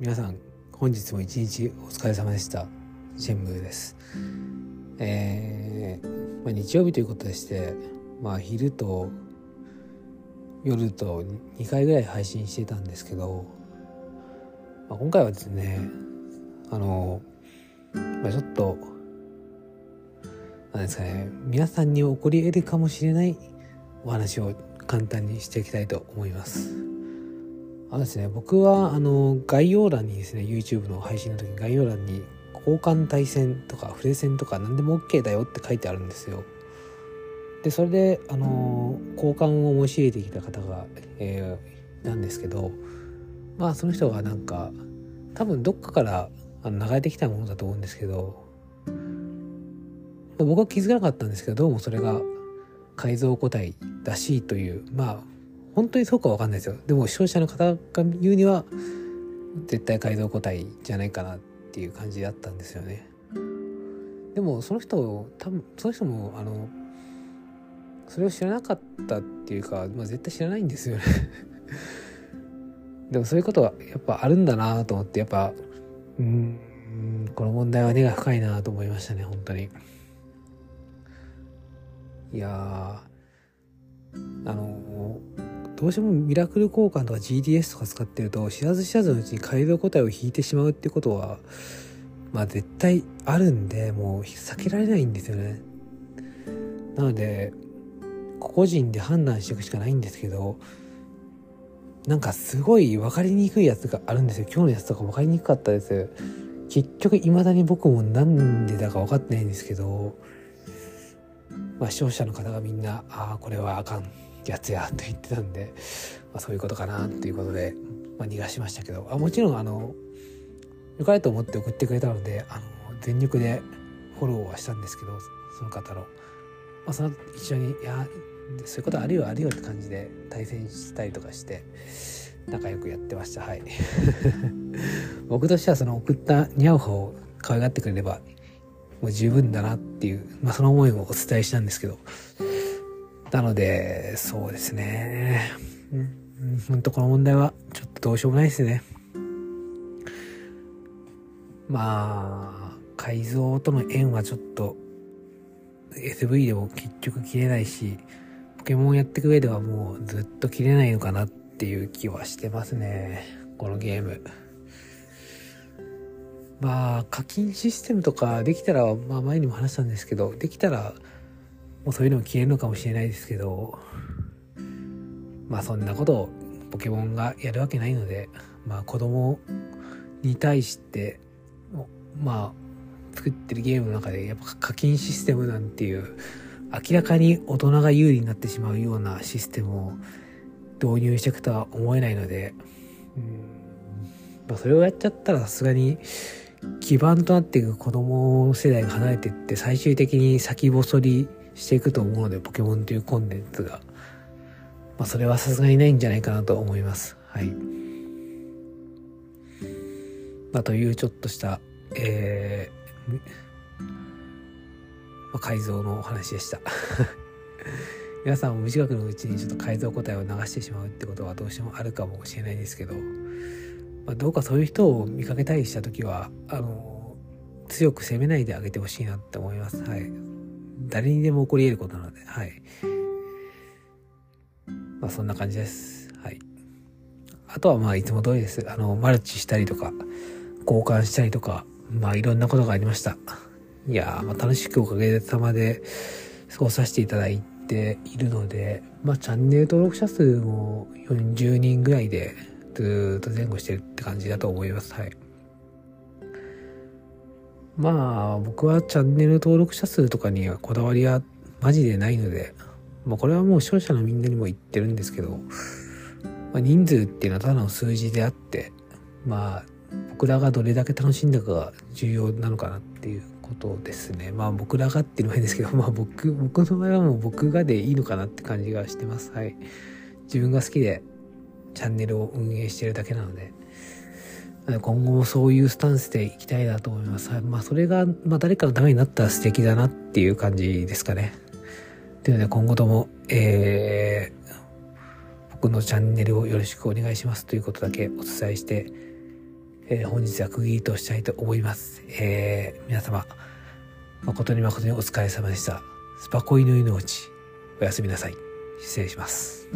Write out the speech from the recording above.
皆さん本日も一日お疲れ様でしたシェンムですえー、まあ、日曜日ということでしてまあ昼と夜と2回ぐらい配信してたんですけど、まあ、今回はですねあの、まあ、ちょっとなんですかね皆さんに起こり得るかもしれないお話を簡単にしていきたいと思います。あですね、僕はあの概要欄にですね、YouTube の配信の時に概要欄に交換対戦とかプレゼンとか何でも OK だよって書いてあるんですよ。で、それで、あの、交換を申し入れてきた方が、えー、なんですけど、まあその人がなんか、多分どっかからあの流れてきたものだと思うんですけど、僕は気づかなかったんですけど、どうもそれが改造個体らしいという、まあ本当にそうかわかんないですよ。でも視聴者の方が言うには絶対改造個体じゃないかなっていう感じだったんですよね。でもその人多分その人もあのそれを知らなかったっていうか、まあ、絶対知らないんですよね。でもそういうことはやっぱあるんだなと思ってやっぱうんこの問題は根が深いなと思いましたね本当に。いやあのどうしてもミラクル交換とか GDS とか使ってると知らず知らずのうちに改造個体を引いてしまうってことはまあ絶対あるんでもう避けられないんですよね。なので個々人で判断していくしかないんですけどなんかすごい分かりにくいやつがあるんですよ。今日のやつとか分かりにくかったです。結局未だに僕もなんでだか分かってないんですけどまあ視聴者の方がみんなああこれはあかんやつやと言ってたんで、まあ、そういうことかなっていうことで、まあ、逃がしましたけどあもちろんあの良かれと思って送ってくれたのであの全力でフォローはしたんですけどその方の、まあ、その一緒にいやそういうことあるよあるよって感じで対戦したりとかして仲良くやってました。はい。僕としてはその送ったニャオハを可愛がってくれればもう十分だなっていう、まあ、その思いをお伝えしたんですけどなので、そうですね。うん、ほんとこの問題はちょっとどうしようもないですね。まあ、改造との縁はちょっと SV でも結局切れないし、ポケモンやっていく上ではもうずっと切れないのかなっていう気はしてますね。このゲーム。まあ、課金システムとかできたら、まあ前にも話したんですけど、できたらもうそういうのも消えるのかもしれないですけど、まあそんなことをポケモンがやるわけないので、まあ子供に対して、まあ作ってるゲームの中でやっぱ課金システムなんていう明らかに大人が有利になってしまうようなシステムを導入していくとは思えないので、うん。まあ、それをやっちゃったらさすがに基盤となっていく子供世代が離れていって最終的に先細りしていくと思うので、ポケモンというコンテンツが。まあ、それはさすがにないんじゃないかなと思います。はい。まあ、というちょっとした、えー、まあ、改造のお話でした。皆さんも無自覚のうちにちょっと改造個体を流してしまうってことはどうしてもあるかもしれないですけど、まあ、どうかそういう人を見かけたりした時は、あの、強く責めないであげてほしいなって思います。はい。誰にでも起こり得ることなので、はい。まあそんな感じです。はい。あとはまあいつも通りです。あの、マルチしたりとか、交換したりとか、まあいろんなことがありました。いやー、まあ楽しくおかげさまで過ごさせていただいているので、まあチャンネル登録者数も40人ぐらいでずっと前後してるって感じだと思います。はい。まあ僕はチャンネル登録者数とかにはこだわりはマジでないので、まあ、これはもう視聴者のみんなにも言ってるんですけど、まあ、人数っていうのはただの数字であってまあ僕らがどれだけ楽しんだかが重要なのかなっていうことですねまあ僕らがっていうのも変ですけどまあ僕僕の場合はもう僕がでいいのかなって感じがしてますはい自分が好きでチャンネルを運営してるだけなので今後もそういうスタンスでいきたいなと思います。まあ、それが、まあ、誰かのためになったら素敵だなっていう感じですかね。というので、今後とも、えー、僕のチャンネルをよろしくお願いしますということだけお伝えして、えー、本日は区切りとしたいと思います。えー、皆様、誠に誠にお疲れ様でした。スパコイの命、おやすみなさい。失礼します。